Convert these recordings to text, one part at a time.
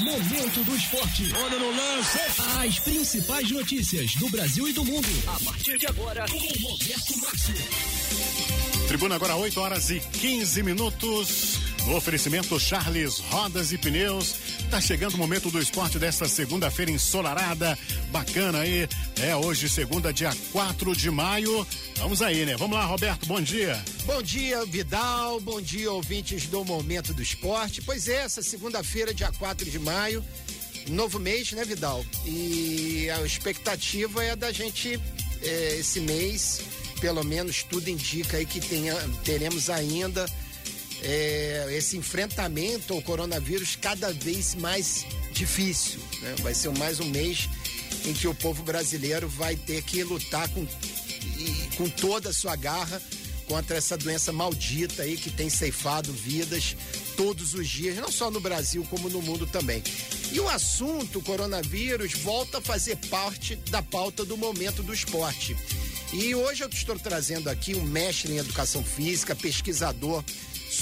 Momento do Esporte. Olha no lance. As principais notícias do Brasil e do mundo. A partir de agora, com Roberto Márcio. Tribuna agora 8 horas e 15 minutos. No oferecimento Charles Rodas e Pneus. Tá chegando o momento do esporte desta segunda-feira ensolarada. Bacana aí. É hoje, segunda, dia 4 de maio. Vamos aí, né? Vamos lá, Roberto, bom dia. Bom dia, Vidal. Bom dia, ouvintes do Momento do Esporte. Pois é, essa segunda-feira, dia 4 de maio, novo mês, né, Vidal? E a expectativa é da gente, é, esse mês, pelo menos tudo indica aí que tenha, teremos ainda é, esse enfrentamento ao coronavírus cada vez mais difícil. Né? Vai ser mais um mês em que o povo brasileiro vai ter que lutar com, com toda a sua garra contra essa doença maldita aí que tem ceifado vidas todos os dias, não só no Brasil como no mundo também. E o assunto coronavírus volta a fazer parte da pauta do momento do esporte. E hoje eu estou trazendo aqui um mestre em educação física, pesquisador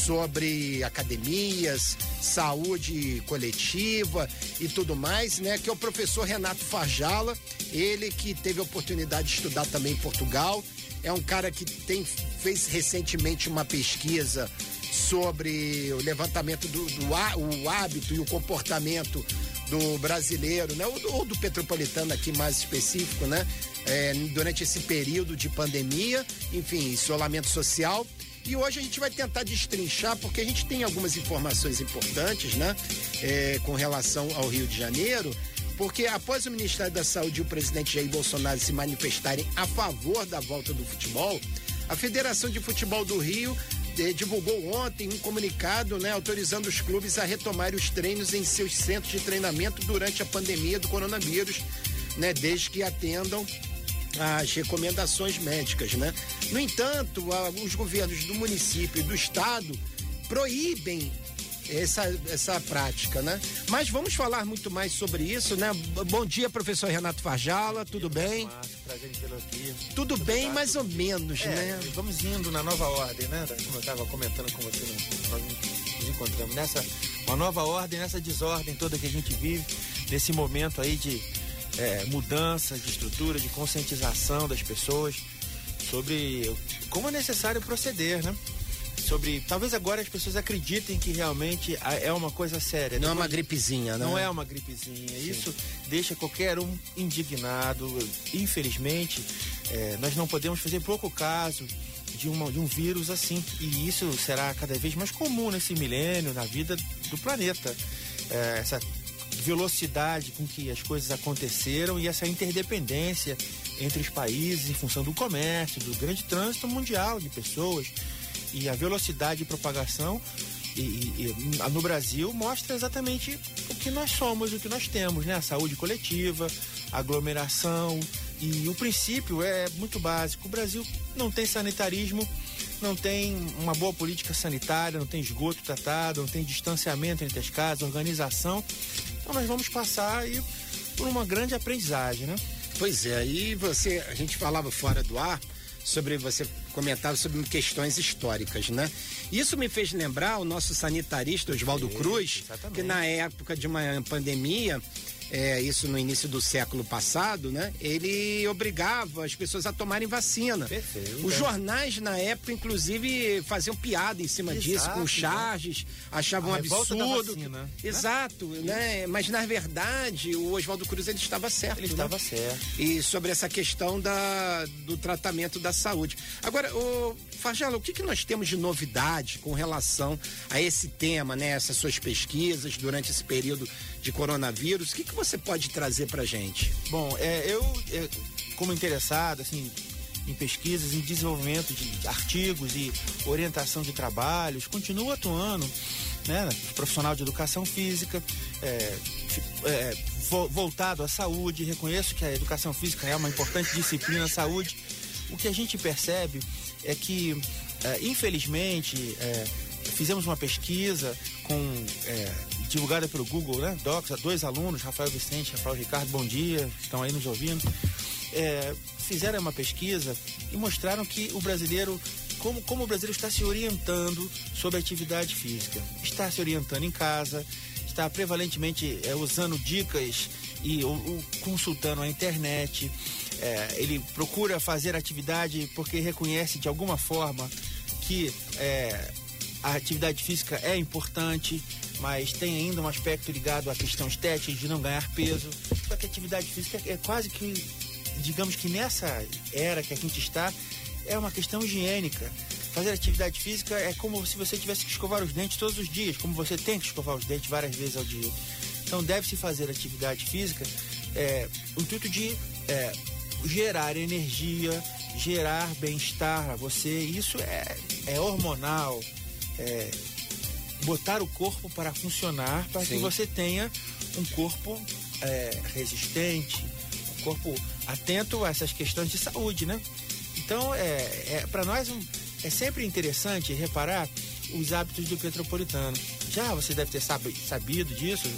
sobre academias, saúde coletiva e tudo mais, né? Que é o professor Renato Fajala, ele que teve a oportunidade de estudar também em Portugal, é um cara que tem fez recentemente uma pesquisa sobre o levantamento do, do o hábito e o comportamento do brasileiro, né? Ou do, ou do petropolitano aqui mais específico, né? É, durante esse período de pandemia, enfim, isolamento social. E hoje a gente vai tentar destrinchar, porque a gente tem algumas informações importantes, né? É, com relação ao Rio de Janeiro, porque após o Ministério da Saúde e o presidente Jair Bolsonaro se manifestarem a favor da volta do futebol, a Federação de Futebol do Rio eh, divulgou ontem um comunicado né, autorizando os clubes a retomarem os treinos em seus centros de treinamento durante a pandemia do coronavírus, né, desde que atendam as recomendações médicas, né? No entanto, os governos do município e do estado proíbem essa, essa prática, né? Mas vamos falar muito mais sobre isso, né? Bom dia, professor Renato Farjala, tudo bem? Márcio, prazer em aqui. Tudo bem, mais ou menos, é, né? Vamos indo na nova ordem, né? Como eu estava comentando com você, nós nos encontramos nessa uma nova ordem, nessa desordem toda que a gente vive, nesse momento aí de é, mudança de estrutura, de conscientização das pessoas sobre como é necessário proceder, né? Sobre. Talvez agora as pessoas acreditem que realmente é uma coisa séria. Não Depois, é uma gripezinha, né? Não é uma gripezinha. Sim. Isso deixa qualquer um indignado. Infelizmente, é, nós não podemos fazer pouco caso de, uma, de um vírus assim. E isso será cada vez mais comum nesse milênio, na vida do planeta. É, essa velocidade com que as coisas aconteceram e essa interdependência entre os países em função do comércio, do grande trânsito mundial de pessoas e a velocidade de propagação e, e, e, no Brasil mostra exatamente o que nós somos, o que nós temos, né? A saúde coletiva, aglomeração e o princípio é muito básico. O Brasil não tem sanitarismo, não tem uma boa política sanitária, não tem esgoto tratado, não tem distanciamento entre as casas, organização. Então nós vamos passar aí por uma grande aprendizagem, né? Pois é, e você, a gente falava fora do ar sobre você comentava sobre questões históricas, né? Isso me fez lembrar o nosso sanitarista Oswaldo Cruz, exatamente. que na época de uma pandemia é, isso no início do século passado, né? Ele obrigava as pessoas a tomarem vacina. Perfeito. Os jornais na época, inclusive, faziam piada em cima Exato, disso, com charges, achavam um absurdo. Vacina, né? Exato, né? né? Mas na verdade, o Oswaldo Cruz ele estava certo. Ele né? estava certo. E sobre essa questão da, do tratamento da saúde. Agora, o Fajala, o que, que nós temos de novidade com relação a esse tema, né? Essas suas pesquisas durante esse período de coronavírus. O que, que você pode trazer para gente? Bom, é, eu, é, como interessado, assim, em pesquisas, em desenvolvimento de artigos e orientação de trabalhos, continuo atuando, né, profissional de educação física, é, é, voltado à saúde. Reconheço que a educação física é uma importante disciplina à saúde. O que a gente percebe é que, é, infelizmente, é, fizemos uma pesquisa com é, divulgada pelo Google, né? Docs, dois alunos, Rafael Vicente, Rafael Ricardo, bom dia, estão aí nos ouvindo. É, fizeram uma pesquisa e mostraram que o brasileiro como, como o brasileiro está se orientando sobre atividade física. Está se orientando em casa, está prevalentemente é, usando dicas e o, o, consultando a internet. É, ele procura fazer atividade porque reconhece de alguma forma que é, a atividade física é importante, mas tem ainda um aspecto ligado à questão estética de não ganhar peso. Só que a atividade física é quase que, digamos que nessa era que a gente está, é uma questão higiênica. Fazer atividade física é como se você tivesse que escovar os dentes todos os dias, como você tem que escovar os dentes várias vezes ao dia. Então deve-se fazer atividade física é, o intuito de é, gerar energia, gerar bem-estar a você. Isso é, é hormonal, é, botar o corpo para funcionar para que você tenha um corpo é, resistente, um corpo atento a essas questões de saúde, né? Então, é, é para nós um, é sempre interessante reparar os hábitos do petropolitano. Já você deve ter sabido disso,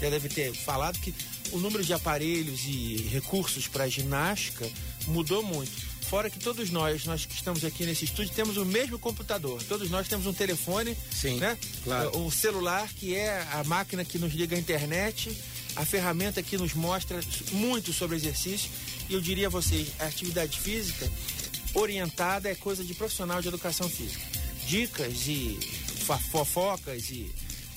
já deve ter falado que o número de aparelhos e recursos para ginástica mudou muito. Fora que todos nós, nós que estamos aqui nesse estúdio, temos o mesmo computador. Todos nós temos um telefone, Sim, né? Claro. O celular, que é a máquina que nos liga à internet, a ferramenta que nos mostra muito sobre exercício. E eu diria a vocês, a atividade física orientada é coisa de profissional de educação física. Dicas e fofocas e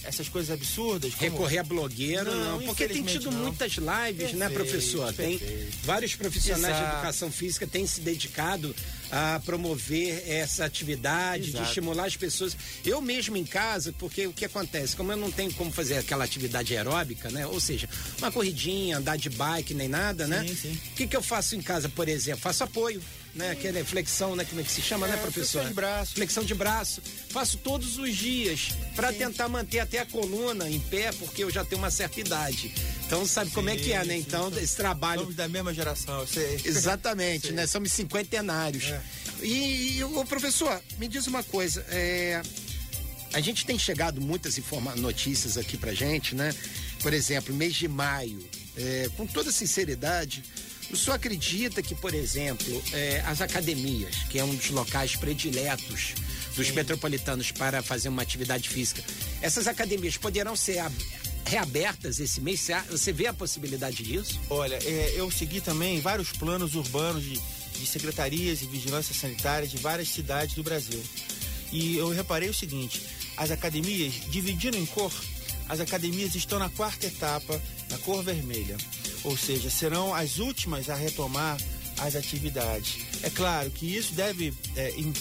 essas coisas absurdas. Como... Recorrer a blogueiro, não, não porque tem tido não. muitas lives, né, perfeito, né, professor? Perfeito. Tem vários profissionais Exato. de educação física têm se dedicado a promover essa atividade, Exato. de estimular as pessoas. Eu mesmo em casa, porque o que acontece? Como eu não tenho como fazer aquela atividade aeróbica, né? Ou seja, uma corridinha, andar de bike, nem nada, sim, né? Sim. O que, que eu faço em casa, por exemplo? Faço apoio né? Aquela flexão, né? Como é que se chama, né, é, né, professor? Flexão de braço. Flexão de braço. Faço todos os dias para tentar manter até a coluna em pé, porque eu já tenho uma certa idade. Então sabe sim, como é que é, né? Então sim. esse trabalho. Somos da mesma geração, eu sei. Exatamente, sei. né? Somos cinquentenários. É. E, e o professor, me diz uma coisa, é, a gente tem chegado muitas informa notícias aqui pra gente, né? Por exemplo, mês de maio, é, com toda sinceridade, o senhor acredita que, por exemplo, é, as academias, que é um dos locais prediletos dos Sim. metropolitanos para fazer uma atividade física, essas academias poderão ser reabertas esse mês? Você vê a possibilidade disso? Olha, é, eu segui também vários planos urbanos de, de secretarias e vigilância sanitária de várias cidades do Brasil. E eu reparei o seguinte: as academias, dividindo em cor, as academias estão na quarta etapa, na cor vermelha ou seja, serão as últimas a retomar as atividades. É claro que isso deve, é, em,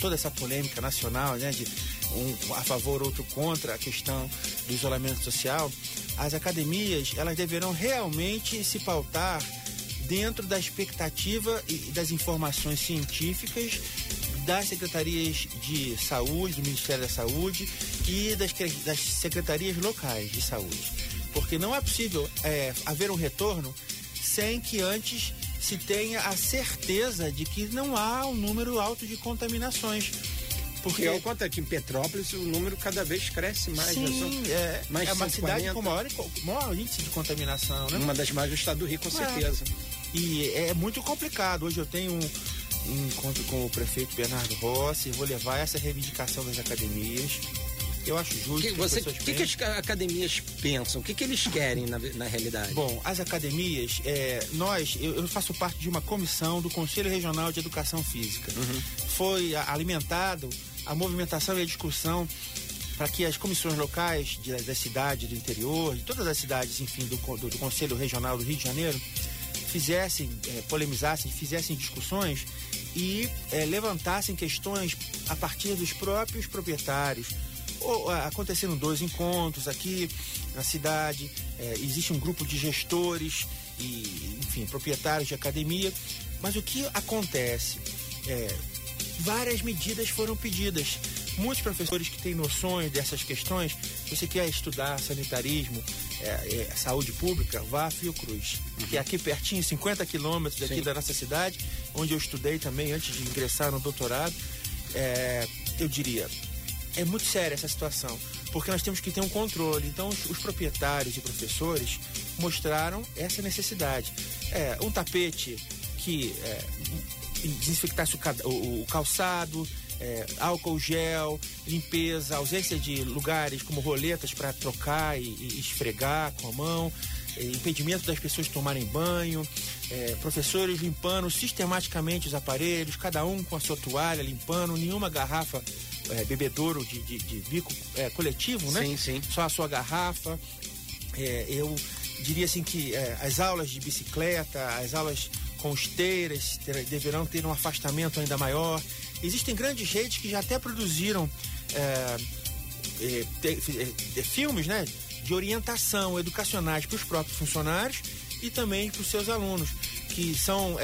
toda essa polêmica nacional, né, de um a favor, outro contra a questão do isolamento social, as academias elas deverão realmente se pautar dentro da expectativa e das informações científicas das secretarias de saúde, do Ministério da Saúde e das, das secretarias locais de saúde porque não é possível é, haver um retorno sem que antes se tenha a certeza de que não há um número alto de contaminações. Porque ao contrário, aqui em Petrópolis o número cada vez cresce mais. Né? Sim, é, mais é uma cidade com maior, maior índice de contaminação, né? Uma das mais do estado do Rio, com é. certeza. E é muito complicado. Hoje eu tenho um, um encontro com o prefeito Bernardo Rossi, vou levar essa reivindicação das academias eu acho justo. Que, você, o que, que, as academias pensam? O que, que eles querem na, na realidade? Bom, as academias, é, nós, eu, eu, faço parte de uma comissão do Conselho Regional de Educação Física. Uhum. Foi alimentado a movimentação e a discussão para que as comissões locais de, da cidade, do interior, de todas as cidades, enfim, do, do, do Conselho Regional do Rio de Janeiro, fizessem, é, polemizassem, fizessem discussões e é, levantassem questões a partir dos próprios proprietários, aconteceram dois encontros aqui na cidade, é, existe um grupo de gestores e, enfim, proprietários de academia. Mas o que acontece? É, várias medidas foram pedidas. Muitos professores que têm noções dessas questões, você quer estudar sanitarismo, é, é, saúde pública, vá a Fiocruz, uhum. que é aqui pertinho, 50 quilômetros daqui Sim. da nossa cidade, onde eu estudei também antes de ingressar no doutorado. É, eu diria, é muito séria essa situação, porque nós temos que ter um controle. Então, os, os proprietários e professores mostraram essa necessidade. É, um tapete que é, desinfectasse o, o, o calçado, é, álcool gel, limpeza, ausência de lugares como roletas para trocar e, e, esfregar com a mão, é, impedimento das pessoas tomarem banho, é, professores limpando sistematicamente os aparelhos, cada um com a sua toalha limpando, nenhuma garrafa é, bebedouro de, de, de bico é, coletivo, né? Sim, sim. Só a sua garrafa. É, eu diria assim que é, as aulas de bicicleta, as aulas com esteiras ter, deverão ter um afastamento ainda maior. Existem grandes redes que já até produziram é, é filmes, né? De orientação educacionais para os próprios funcionários e também para os seus alunos, que são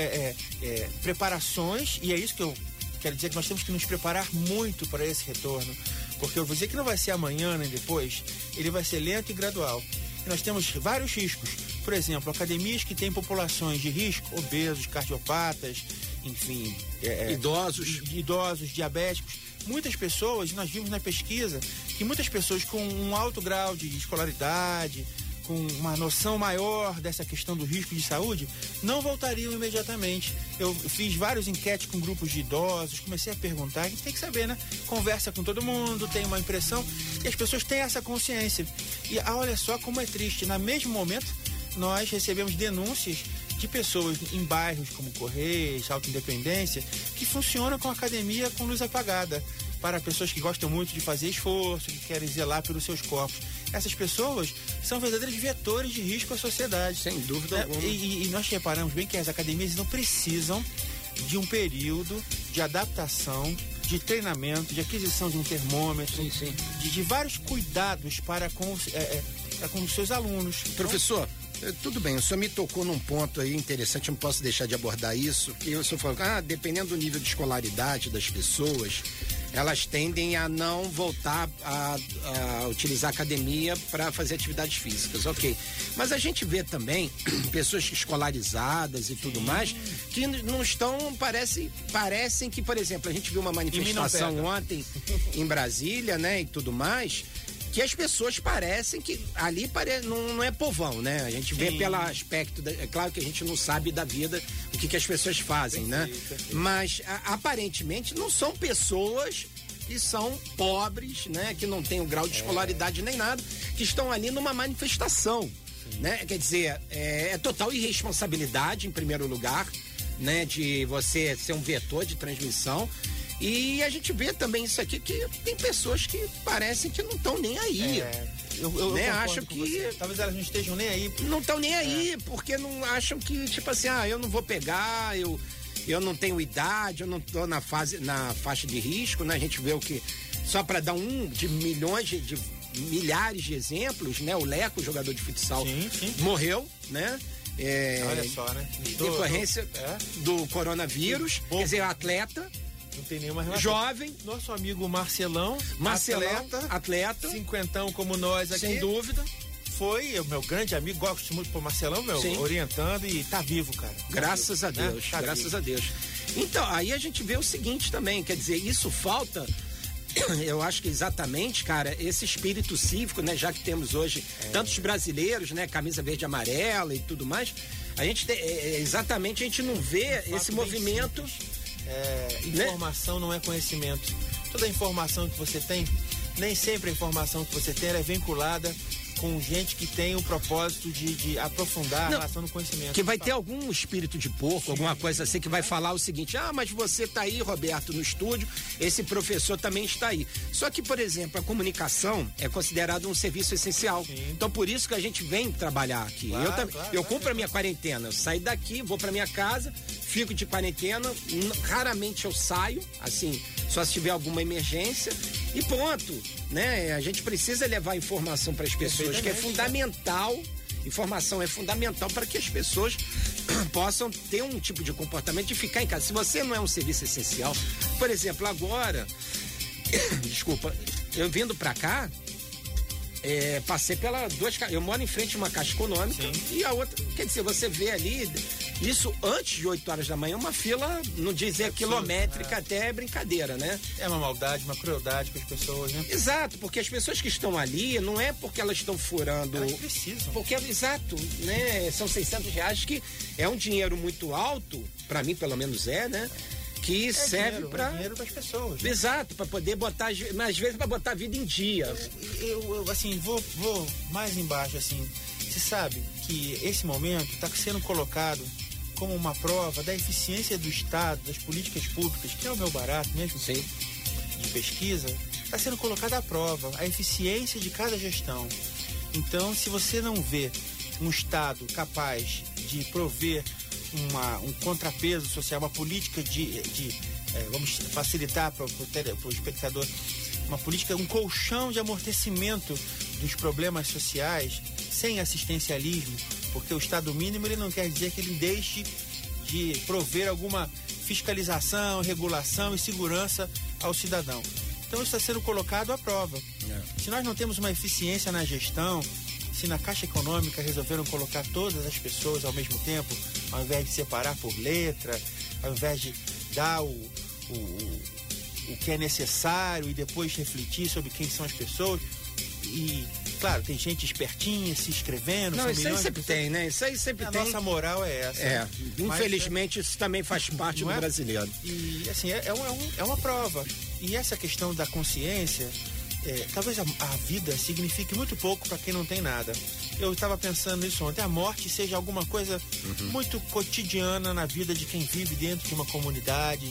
preparações, e é isso que eu quero dizer que nós temos que nos preparar muito para esse retorno, porque eu vou dizer que não vai ser amanhã nem depois, ele vai ser lento e gradual nós temos vários riscos. Por exemplo, academias que têm populações de risco, obesos, cardiopatas, enfim. É, é idosos. Idosos, diabéticos. Muitas pessoas, nós vimos na pesquisa, que muitas pessoas com um alto grau de escolaridade, com uma noção maior dessa questão do risco de saúde, não voltariam imediatamente. Eu fiz vários enquetes com grupos de idosos, comecei a perguntar, a gente tem que saber, né? Conversa com todo mundo, tem uma impressão, e as pessoas têm essa consciência. E ah, olha só como é triste, no mesmo momento nós recebemos denúncias de pessoas em bairros como Correios, Alta Independência, que funcionam com academia com luz apagada para pessoas que gostam muito de fazer esforço, que querem zelar pelos seus corpos. Essas pessoas são verdadeiros vetores de risco à sociedade. Sem dúvida é, alguma. E, e, nós reparamos bem que as academias não precisam de um período de adaptação, de treinamento, de aquisição de um termômetro, sim, sim. De, de, vários cuidados para com, é, é, para com os seus alunos. Professor, então, tudo bem, o senhor me tocou num ponto aí interessante, não posso deixar de abordar isso, que o senhor falou, ah, dependendo do nível de escolaridade das pessoas, elas tendem a não voltar a, a utilizar a academia para fazer atividades físicas, ok. Mas a gente vê também pessoas escolarizadas e tudo mais que não estão, parece, parecem que, por exemplo, a gente viu uma manifestação ontem em Brasília, né, e tudo mais que as pessoas parecem que ali pare... não, não é povão, né? A gente Sim. vê pelo aspecto, da... é claro que a gente não sabe da vida que, que as pessoas fazem, né? perfeito. Mas a, aparentemente não são pessoas que são pobres, né? Que não têm o grau de é. escolaridade é. nem nada, que estão ali numa manifestação, Sim. né? Quer dizer, é, é total irresponsabilidade em primeiro lugar, né? De você ser um vetor de transmissão e a gente vê também isso aqui que tem pessoas que parecem que não estão nem aí. É, eu, eu, né? eu acham que. Talvez elas não estejam nem aí. Não estão nem aí, é. porque não acham que, tipo assim, ah, eu não vou pegar, eu, eu não tenho idade, eu não estou na fase, na faixa de risco, né? A gente vê o que. Só para dar um de milhões de, de, milhares de exemplos, né? O Leco, jogador de futsal, sim, sim. morreu, né? É, Olha só, né? Decorrência do, é? do coronavírus, quer dizer, atleta não tem nenhuma relação. Jovem. Nosso amigo Marcelão. Marcelão, atleta. Cinquentão como nós aqui. Sem dúvida. Foi o meu grande amigo, gosto muito do Marcelão, meu, Sim. orientando e tá vivo, cara. Tá graças vivo, a Deus, né? tá graças vivo. a Deus. Então, aí a gente vê o seguinte também, quer dizer, isso falta eu acho que exatamente, cara, esse espírito cívico, né, já que temos hoje é. tantos brasileiros, né, camisa verde e amarela e tudo mais, a gente tem, é, é exatamente a gente não vê esse movimento simples é, informação né? não é conhecimento. Toda informação que você tem, nem sempre a informação que você tem é vinculada com gente que tem o propósito de, de aprofundar Não, a relação do conhecimento. Que vai ter algum espírito de porco, Sim. alguma coisa assim, que vai falar o seguinte: ah, mas você está aí, Roberto, no estúdio, esse professor também está aí. Só que, por exemplo, a comunicação é considerada um serviço essencial. Sim. Então, por isso que a gente vem trabalhar aqui. Claro, eu claro, eu cumpro a minha quarentena, eu saio daqui, vou para minha casa, fico de quarentena, raramente eu saio, assim, só se tiver alguma emergência e ponto, né? A gente precisa levar informação para as pessoas, que é fundamental. Informação é fundamental para que as pessoas possam ter um tipo de comportamento de ficar em casa. Se você não é um serviço essencial, por exemplo, agora, desculpa, eu vindo para cá, é, passei pela duas eu moro em frente a uma caixa econômica Sim. e a outra quer dizer você vê ali isso antes de 8 horas da manhã, uma fila, não dizer é quilométrica, é. até é brincadeira, né? É uma maldade, uma crueldade com as pessoas, né? Exato, porque as pessoas que estão ali, não é porque elas estão furando. Elas precisam. Porque, exato, né? São 600 reais, que é um dinheiro muito alto, para mim pelo menos é, né? que É serve para é dinheiro para as pessoas. né? Exato, para poder botar, mas às vezes para botar a vida em dia. Eu, eu, assim, vou, vou mais embaixo, assim. Você sabe que esse momento está sendo colocado como uma prova da eficiência do Estado, das políticas públicas, que é o meu barato mesmo Sim. de pesquisa, está sendo colocada à prova a eficiência de cada gestão. Então, se você não vê um Estado capaz de prover uma, um contrapeso social, uma política de, de eh, vamos facilitar para o espectador, uma política, um colchão de amortecimento dos problemas sociais sem assistencialismo, porque o Estado mínimo ele não quer dizer que ele deixe de prover alguma fiscalização, regulação e segurança ao cidadão. Então isso está sendo colocado à prova. Se nós não temos uma eficiência na gestão, se na Caixa Econômica resolveram colocar todas as pessoas ao mesmo tempo, ao invés de separar por letra, ao invés de dar o, o, o, o que é necessário e depois refletir sobre quem são as pessoas. E, claro, tem gente espertinha se inscrevendo. Não, isso aí de sempre tem, né? Isso aí sempre A tem. nossa moral é essa. É, infelizmente isso também faz parte Não do é? brasileiro. E assim, é, é, um- é um- é uma prova. E essa questão da consciência, é, talvez a, a vida signifique muito pouco para quem não tem nada. Eu estava pensando nisso ontem. A morte seja alguma coisa Uhum. muito cotidiana na vida de quem vive dentro de uma comunidade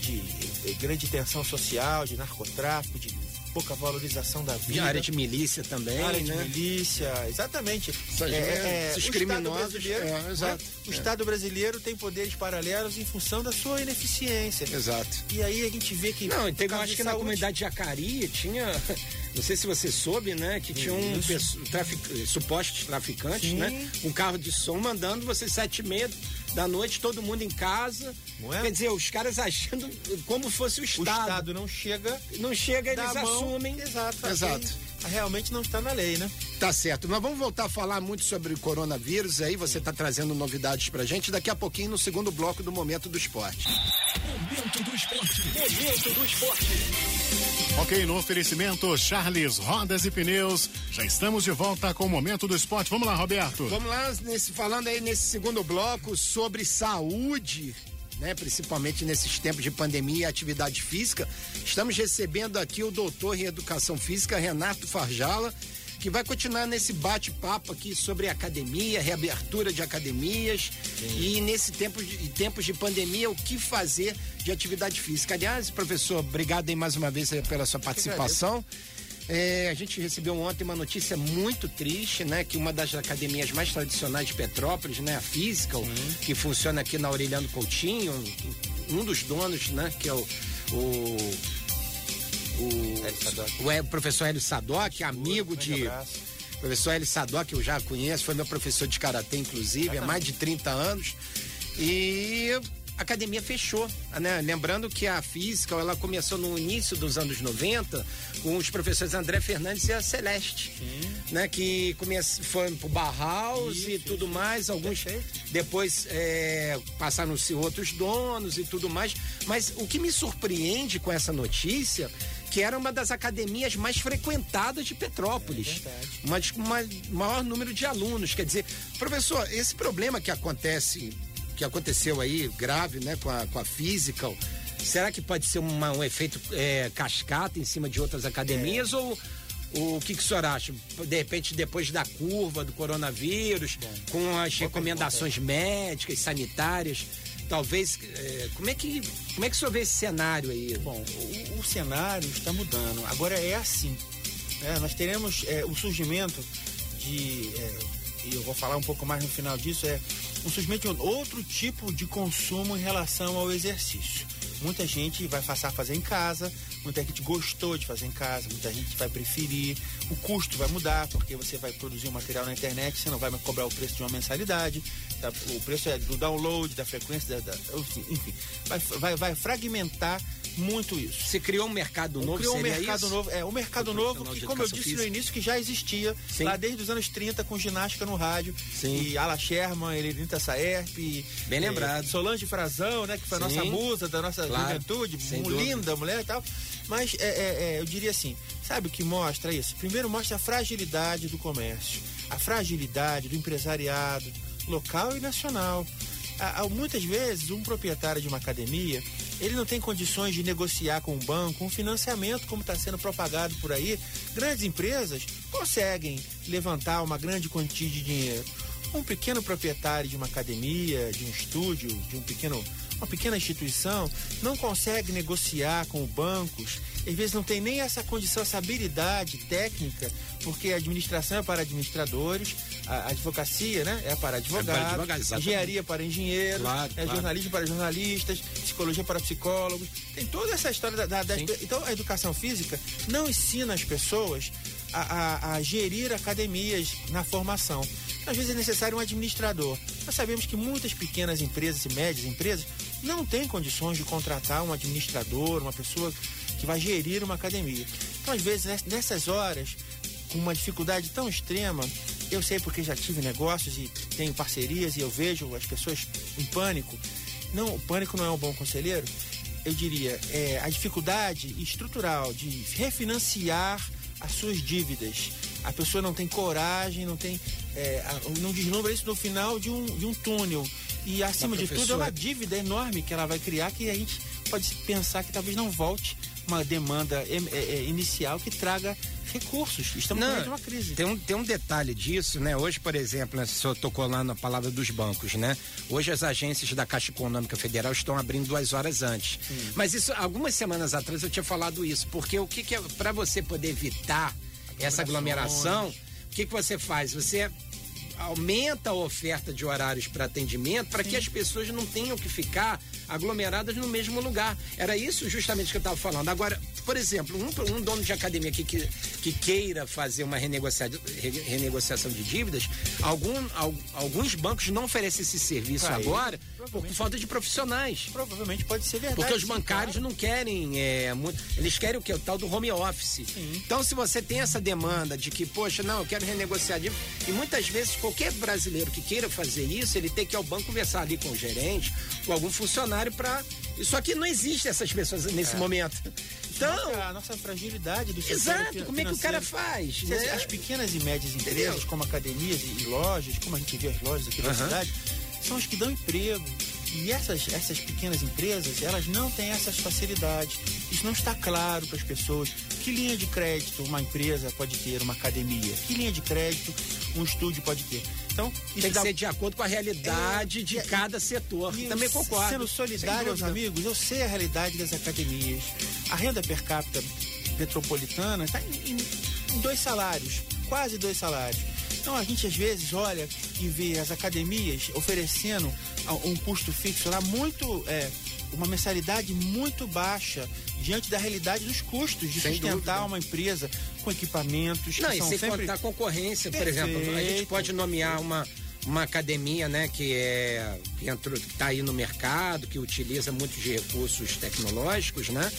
de, eh, grande tensão social, de narcotráfico, de pouca valorização da De vida. área de milícia também, área de né? milícia, exatamente. Essas- esses o Estado criminosos, brasileiro, é, não é? exato, O é. Estado brasileiro tem poderes paralelos em função da sua ineficiência. Exato. E aí a gente vê que. Não, e teve, acho de que na saúde- comunidade de Jacaria tinha, não sei se você soube, né, que tinha um Isso. pesso- trafic- supostos traficantes, Sim. né, um carro de som mandando você sete e meia da noite, todo mundo em casa. Não é? Quer dizer, os caras achando como fosse o O Estado. Estado não chega. Não chega, eles mão, assumem. Exato. Exato. Realmente não está na lei, né? Tá certo. Mas vamos voltar a falar muito sobre o coronavírus. Aí você tá trazendo novidades pra gente. Daqui a pouquinho, no segundo bloco do Momento do Esporte. Momento do esporte. Momento do esporte. Ok, no oferecimento Charles Rodas e Pneus. Já estamos de volta com o momento do esporte. Vamos lá, Roberto. Vamos lá, nesse, falando aí nesse segundo bloco sobre saúde, né? Principalmente nesses tempos de pandemia e atividade física. Estamos recebendo aqui o doutor em educação física, Renato Farjala, que vai continuar nesse bate-papo aqui sobre academia, reabertura de academias e nesse tempo de, em tempos de pandemia, o que fazer de atividade física. Aliás, professor, obrigado aí mais uma vez pela sua participação. É, a gente recebeu ontem uma notícia muito triste, né? Que uma das academias mais tradicionais de Petrópolis, né? A Physical, que funciona aqui na Aureliano Coutinho, um dos donos, né? Que é o. o o, o, é, o professor Hélio Sadoc, amigo de. abraço. Professor Hélio Sadoc, eu já conheço, foi meu professor de karatê, inclusive, há mais de 30 anos. E a academia fechou, né? Lembrando que a física, ela começou no início dos anos 90 com os professores André Fernandes e a Celeste, né? Que come... foram pro Barhaus e Isso, tudo mais, alguns Perfeito. depois é, passaram-se outros donos e tudo mais. Mas o que me surpreende com essa notícia que era uma das academias mais frequentadas de Petrópolis. É com uma- maior número de alunos. Quer dizer, professor, esse problema que acontece, que aconteceu aí, grave, né, com a, com a Physical, será que pode ser uma- um efeito é, cascata em cima de outras academias ou. O que, que o senhor acha? De repente, depois da curva do coronavírus, com as recomendações médicas, sanitárias, talvez. é, como, é que, como é que o senhor vê esse cenário aí? Bom, o, o cenário está mudando. Agora é assim. né? Nós teremos é, o surgimento de. é, e eu vou falar um pouco mais no final disso, é um surgimento de outro tipo de consumo em relação ao exercício. Muita gente vai passar a fazer em casa, muita gente gostou de fazer em casa, muita gente vai preferir. O custo vai mudar, porque você vai produzir um material na internet, você não vai mais cobrar o preço de uma mensalidade. tá? O preço é do download, da frequência, da, da- enfim, vai, vai, vai fragmentar muito isso. Se criou um mercado novo, Criou um mercado isso? novo, é, um mercado Do novo que, como eu disse no física. início, que já existia Sim. lá desde os anos 30 com ginástica no rádio. Sim. E Ala Sherman, Elenita Saerp. Bem eh, lembrado. Solange Frazão, né? Que foi a nossa musa da nossa Claro, juventude, linda mulher e tal. Mas é, é, é, eu diria assim, sabe o que mostra isso? Primeiro mostra a fragilidade do comércio, a fragilidade do empresariado local e nacional. Há- há muitas vezes um proprietário de uma academia ele não tem condições de negociar com o banco um financiamento, como está sendo propagado por aí. Grandes empresas conseguem levantar uma grande quantia de dinheiro. Um pequeno proprietário de uma academia, de um estúdio, de um pequeno uma pequena instituição não consegue negociar com bancos, às vezes não tem nem essa condição, essa habilidade técnica, porque a administração é para administradores, a advocacia né, é para advogados, é engenharia para engenheiros, claro, é claro. jornalismo para jornalistas, psicologia para psicólogos. Tem toda essa história da, da, da Então a educação física não ensina as pessoas a, a, a gerir academias na formação. Às vezes é necessário um administrador. Nós sabemos que muitas pequenas empresas e médias empresas não têm condições de contratar um administrador, uma pessoa que vai gerir uma academia. Então, às vezes, nessas horas, com uma dificuldade tão extrema, eu sei porque já tive negócios e tenho parcerias e eu vejo as pessoas em pânico. Não, o pânico não é um bom conselheiro. Eu diria, é, a dificuldade estrutural de refinanciar as suas dívidas. A pessoa não tem coragem, não tem. É, não deslumbra isso no final de um, de um túnel. E acima de tudo é uma dívida enorme que ela vai criar que a gente pode pensar que talvez não volte uma demanda é, é, inicial que traga recursos. Estamos não, uma crise. Tem um, tem um detalhe disso, né? Hoje, por exemplo, né, o senhor tocou lá na palavra dos bancos, né? Hoje as agências da Caixa Econômica Federal estão abrindo duas horas antes. Sim. Mas isso, algumas semanas atrás eu tinha falado isso, porque o que, que é, para você poder evitar essa aglomeração, o que, que você faz? Você aumenta a oferta de horários para atendimento para que as pessoas não tenham que ficar aglomeradas no mesmo lugar. Era isso justamente que eu estava falando. Agora, por exemplo, um, um dono de academia que, que, que queira fazer uma renegociação, renegociação de dívidas, algum, alguns bancos não oferecem esse serviço pra agora por falta de profissionais. Provavelmente pode ser verdade. Porque os bancários não querem, é, muito, eles querem o que? O tal do home office. Sim. Então, se você tem essa demanda de que, poxa, não, eu quero renegociar dívida, e muitas vezes qualquer brasileiro que queira fazer isso, ele tem que ir ao banco conversar ali com o gerente, com algum funcionário para. Só que não existe essas pessoas nesse é. momento. Então. a nossa fragilidade do Exato, como é que o cara faz? Né? As pequenas e médias empresas, Entendeu? como academias e lojas, como a gente vê as lojas aqui uhum. cidade, são as que dão emprego. E essas, essas pequenas empresas, elas não têm essas facilidades. Isso não está claro para as pessoas. Que linha de crédito uma empresa pode ter, uma academia? Que linha de crédito um estúdio pode ter? Então, isso tem que dá... ser de acordo com a realidade é, de é, cada setor. Também concordo. Sendo solidário aos amigos, eu sei a realidade das academias. A renda per capita metropolitana está em, em dois salários, quase dois salários. Então a gente às vezes olha e vê as academias oferecendo um custo fixo lá muito. É, uma mensalidade muito baixa diante da realidade dos custos de Sem sustentar dúvida. uma empresa com equipamentos Não, que e sem sempre... contar concorrência, Perfeito. por exemplo, a gente pode nomear uma uma academia, né, que é que está aí no mercado, que utiliza muitos recursos tecnológicos, né?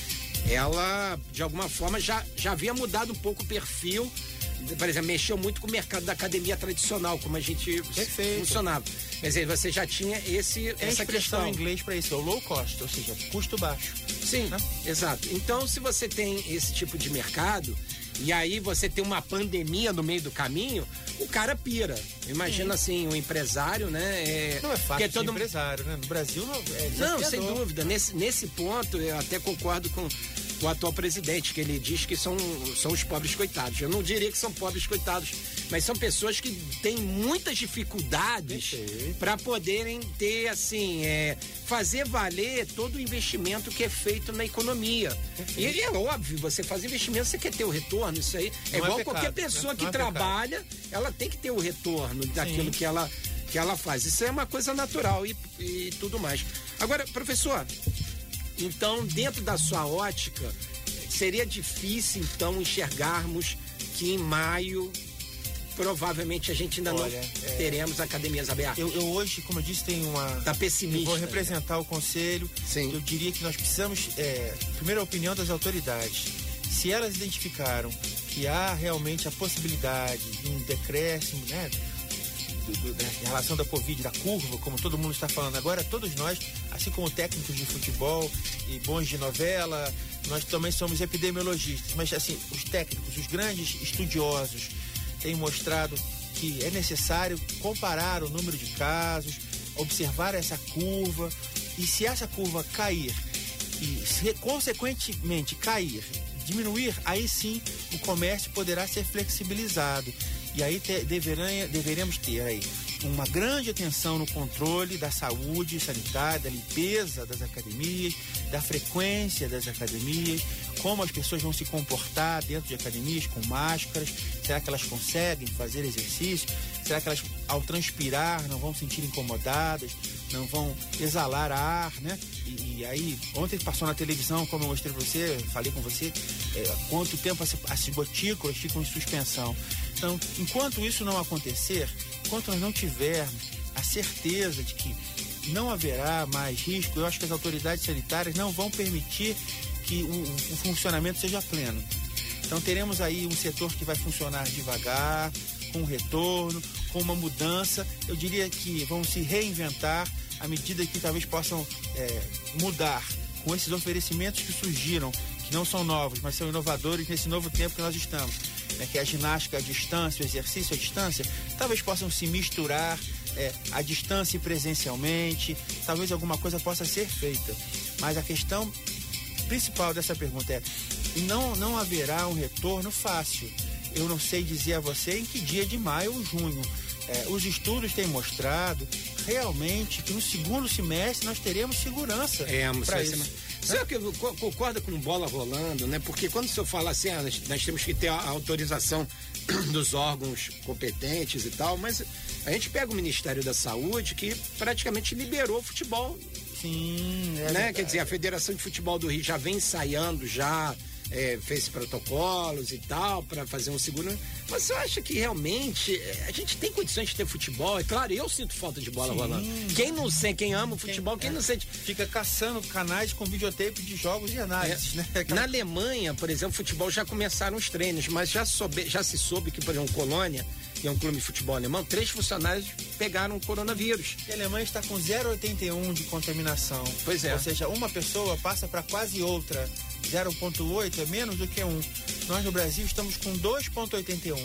Ela de alguma forma já já havia mudado um pouco o perfil por exemplo, mexeu muito com o mercado da academia tradicional, como a gente Perfeito. funcionava. Quer dizer, você já tinha esse, é essa questão. em inglês para isso, é o low cost, ou seja, custo baixo. Sim, né? exato. Então, se você tem esse tipo de mercado, e aí você tem uma pandemia no meio do caminho, o cara pira. Imagina assim, um empresário, né? É, não é fácil é todo... empresário, né? No Brasil não é Não, sem dúvida. Nesse, nesse ponto, eu até concordo com o atual presidente, que ele diz que são, são os pobres coitados. Eu não diria que são pobres coitados, mas são pessoas que têm muitas dificuldades para poderem ter, assim, é, fazer valer todo o investimento que é feito na economia. Perfeito. E é óbvio, você faz investimento, você quer ter o retorno, isso aí. É não é igual é pecado, qualquer pessoa que é trabalha, pecado. ela tem que ter o retorno daquilo que ela, que ela faz. Isso é uma coisa natural e, e tudo mais. Agora, professor, então, dentro da sua ótica, seria difícil então enxergarmos que em maio provavelmente a gente ainda Olha, não é... teremos academias abertas. Eu, eu, hoje, como eu disse, tenho uma. Tá pessimista. Eu vou representar né? o conselho. Sim. Eu diria que nós precisamos, é, primeiro, a opinião das autoridades. Se elas identificaram que há realmente a possibilidade de um decréscimo, né? Do, da relação da Covid, da curva, como todo mundo está falando agora, todos nós, assim como técnicos de futebol e bons de novela, nós também somos epidemiologistas. Mas, assim, os técnicos, os grandes estudiosos, têm mostrado que é necessário comparar o número de casos, observar essa curva, e se essa curva cair e se consequentemente cair, diminuir, aí sim o comércio poderá ser flexibilizado. E aí te, deveremos ter aí uma grande atenção no controle da saúde sanitária, da limpeza das academias, da frequência das academias, como as pessoas vão se comportar dentro de academias com máscaras, será que elas conseguem fazer exercício? Será que elas, ao transpirar, não vão se sentir incomodadas, não vão exalar ar, né? E, e aí, ontem passou na televisão, como eu mostrei para você, falei com você, é, quanto tempo as, as gotículas ficam em suspensão. Então, enquanto isso não acontecer, enquanto nós não tivermos a certeza de que não haverá mais risco, eu acho que as autoridades sanitárias não vão permitir que o, o funcionamento seja pleno. Então teremos aí um setor que vai funcionar devagar, com um retorno, com uma mudança. Eu diria que vão se reinventar à medida que talvez possam é, mudar com esses oferecimentos que surgiram, que não são novos, mas são inovadores nesse novo tempo que nós estamos. Né, que é a ginástica à distância, o exercício à distância, talvez possam se misturar é, à distância e presencialmente, talvez alguma coisa possa ser feita. Mas a questão principal dessa pergunta é: não, não haverá um retorno fácil. Eu não sei dizer a você em que dia de maio ou junho. É, os estudos têm mostrado realmente que no segundo semestre nós teremos segurança é, para isso. Você que concorda com bola rolando, né? Porque quando o senhor fala assim, ah, nós, nós, temos que ter a autorização dos órgãos competentes e tal, mas a gente pega o Ministério da Saúde que praticamente liberou o futebol. Sim, é né? Quer dizer, a Federação de Futebol do Rio já vem ensaiando já é, fez protocolos e tal para fazer um seguro. Mas você acha que realmente é, a gente tem condições de ter futebol? É claro, eu sinto falta de bola Sim. rolando. Quem não sente, quem ama o futebol, quem, quem é, não sente. Fica caçando canais com videotape de jogos e análises, é. né? Na Alemanha, por exemplo, futebol já começaram os treinos, mas já, soube, já se soube que, por exemplo, Colônia que é um clube de futebol alemão, três funcionários pegaram o coronavírus. E a Alemanha está com 0,81 de contaminação. Pois é. Ou seja, uma pessoa passa para quase outra. 0,8 é menos do que um. Nós no Brasil estamos com 2,81.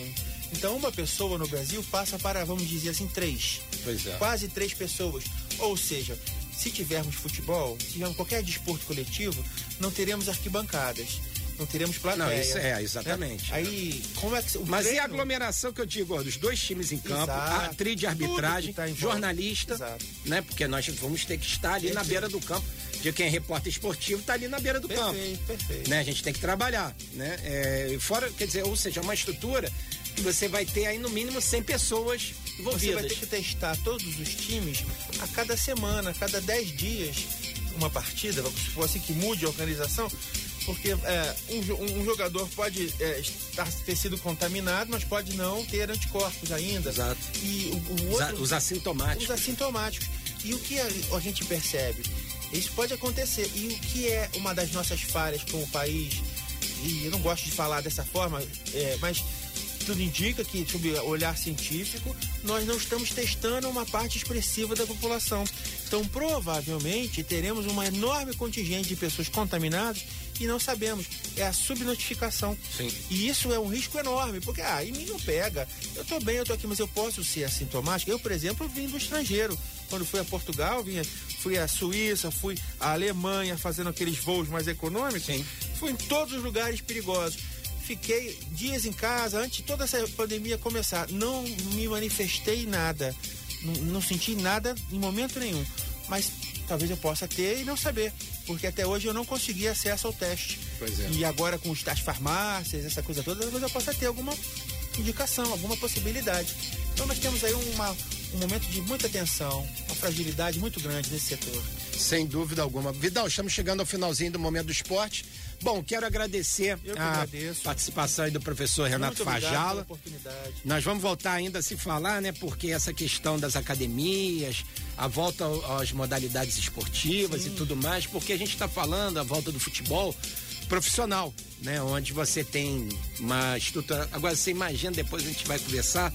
Então, uma pessoa no Brasil passa para, vamos dizer assim, três. Pois é. Quase três pessoas. Ou seja, se tivermos futebol, se tivermos qualquer desporto coletivo, não teremos arquibancadas não teremos plateia. Não, isso é, exatamente. Né? Aí, como é que. Mas treino... e a aglomeração que eu digo, dos dois times em campo, Exato. a tri de arbitragem, tá jornalista, Exato. né? Porque nós vamos ter que estar ali perfeito. na beira do campo. De quem é repórter esportivo está ali na beira do perfeito, campo. Perfeito, perfeito. Né? A gente tem que trabalhar, né? É, fora, quer dizer, ou seja, uma estrutura que você vai ter aí no mínimo 100 pessoas envolvidas. Você vai ter que testar todos os times a cada semana, a cada 10 dias, uma partida, se for assim que mude a organização, porque é, um, um, jogador pode é, estar, ter sido contaminado, mas pode não ter anticorpos ainda. Exato. E o, o outro, os assintomáticos. Os assintomáticos. E o que a, a, gente percebe? Isso pode acontecer. E o que é uma das nossas falhas como país? E eu não gosto de falar dessa forma, é, mas tudo indica que, sob olhar científico, nós não estamos testando uma parte expressiva da população. Então, provavelmente, teremos uma enorme contingente de pessoas contaminadas e não sabemos. É a subnotificação. Sim. E isso é um risco enorme, porque, ah, em mim não pega. Eu tô bem, eu tô aqui, mas eu posso ser assintomático. Eu, por exemplo, vim do estrangeiro. Quando fui a Portugal, vinha, fui à Suíça, fui à Alemanha fazendo aqueles voos mais econômicos. Sim. Fui em todos os lugares perigosos. Fiquei dias em casa antes de toda essa pandemia começar. Não me manifestei nada. Não, não senti nada em momento nenhum. Mas talvez eu possa ter e não saber porque até hoje eu não consegui acesso ao teste. Pois é. E agora com as farmácias, essa coisa toda, talvez eu possa ter alguma indicação, alguma possibilidade. Então nós temos aí uma, um momento de muita tensão, uma fragilidade muito grande nesse setor. Sem dúvida alguma. Vidal, estamos chegando ao finalzinho do momento do esporte. Bom, quero agradecer que a agradeço. participação aí do professor Renato Fajala. Nós vamos voltar ainda a se falar, né? Porque essa questão das academias, a volta às modalidades esportivas Sim. e tudo mais, porque a gente está falando a volta do futebol profissional, né? Onde você tem uma estrutura. Agora você imagina, depois a gente vai conversar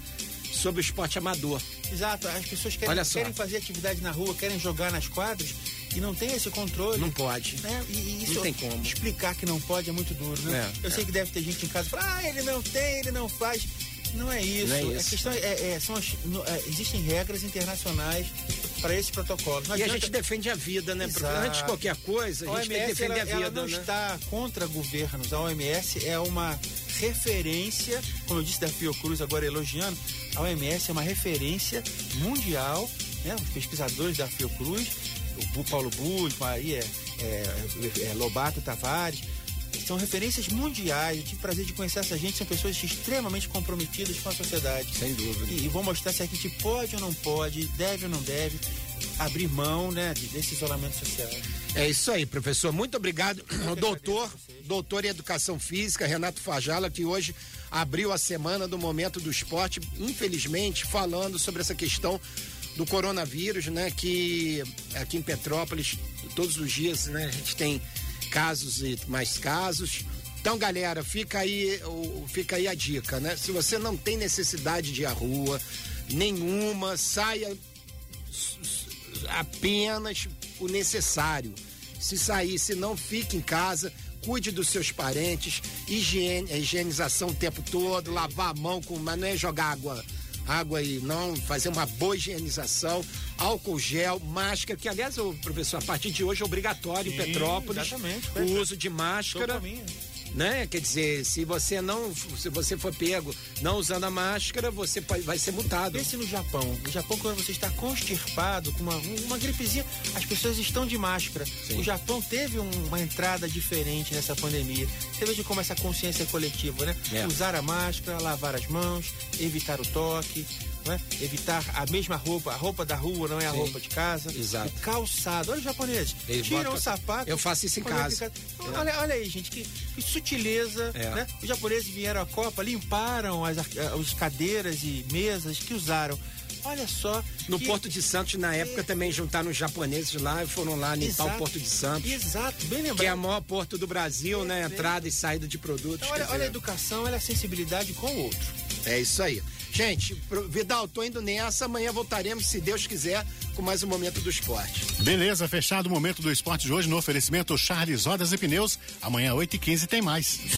sobre o esporte amador. Exato, as pessoas querem, querem fazer atividade na rua, querem jogar nas quadras e não tem esse controle. Não pode. Né? E, e isso não tem como. Explicar que não pode é muito duro, né? É, Eu é. sei que deve ter gente em casa que fala, ah, ele não tem, ele não faz. Não é isso. Não é A isso. questão é, é, são as- no- é, existem regras internacionais para esse protocolo. Não E a gente defende a vida, né? Exato. Antes de qualquer coisa, A a gente tem que defender ela, a ela vida, não né? está contra governos. A OMS é uma referência, como eu disse da Fiocruz agora elogiando, a OMS é uma referência mundial, né? Os pesquisadores da Fiocruz, o Paulo Bulho, aí é, é, é Lobato Tavares, são referências mundiais. Eu tive o prazer de conhecer essa gente, são pessoas extremamente comprometidas com a sociedade. Sem dúvida. E, e vão mostrar se a gente pode ou não pode, deve ou não deve abrir mão, né, de- desse isolamento social. É isso aí, professor. Muito obrigado. Doutor, doutor em educação física, Renato Fajala, que hoje abriu a semana do momento do esporte, infelizmente, falando sobre essa questão do coronavírus, né? Que aqui em Petrópolis, todos os dias, né, a gente tem casos e mais casos. Então, galera, fica aí, fica aí a dica, né? Se você não tem necessidade de ir à rua nenhuma, saia apenas o necessário. Se sair, se não, fique em casa, cuide dos seus parentes, higiene, higienização o tempo todo, lavar a mão com, mas não é jogar água, água aí, não, fazer uma boa higienização, álcool gel, máscara, que aliás, ô, professor, a partir de hoje é obrigatório em Sim, Petrópolis exatamente. o uso de máscara né? Quer dizer, se você não, se você for pego não usando a máscara, você pode- vai ser multado. Pense no Japão. No Japão, quando você está constipado com uma, uma gripezinha, as pessoas estão de máscara. O Japão teve um- uma entrada diferente nessa pandemia. Você veja como essa consciência é coletiva, né? É. Usar a máscara, lavar as mãos, evitar o toque. Não é? Evitar a mesma roupa, a roupa da rua não é a Sim. roupa de casa. Exato. O calçado, olha os japoneses, Eles tiram botam- o sapato. Eu faço isso em casa. fica- Olha, olha aí, gente, que, que sutileza, É. né? Os japoneses vieram à Copa, limparam as, as cadeiras e mesas que usaram. Olha só. No que- Porto de Santos, na época, também juntaram os japoneses lá e foram lá limpar Exato. o Porto de Santos. Exato, bem Que é o lembrado. maior porto do Brasil, né? Perfeito. Entrada e saída de produtos. Então, olha, olha a educação, olha a sensibilidade com o outro. É isso aí. Gente, Vidal, tô indo nessa. Amanhã voltaremos, se Deus quiser, com mais um momento do esporte. Beleza, fechado o momento do esporte de hoje no oferecimento Charles Rodas e Pneus. Amanhã, 8h15, tem mais.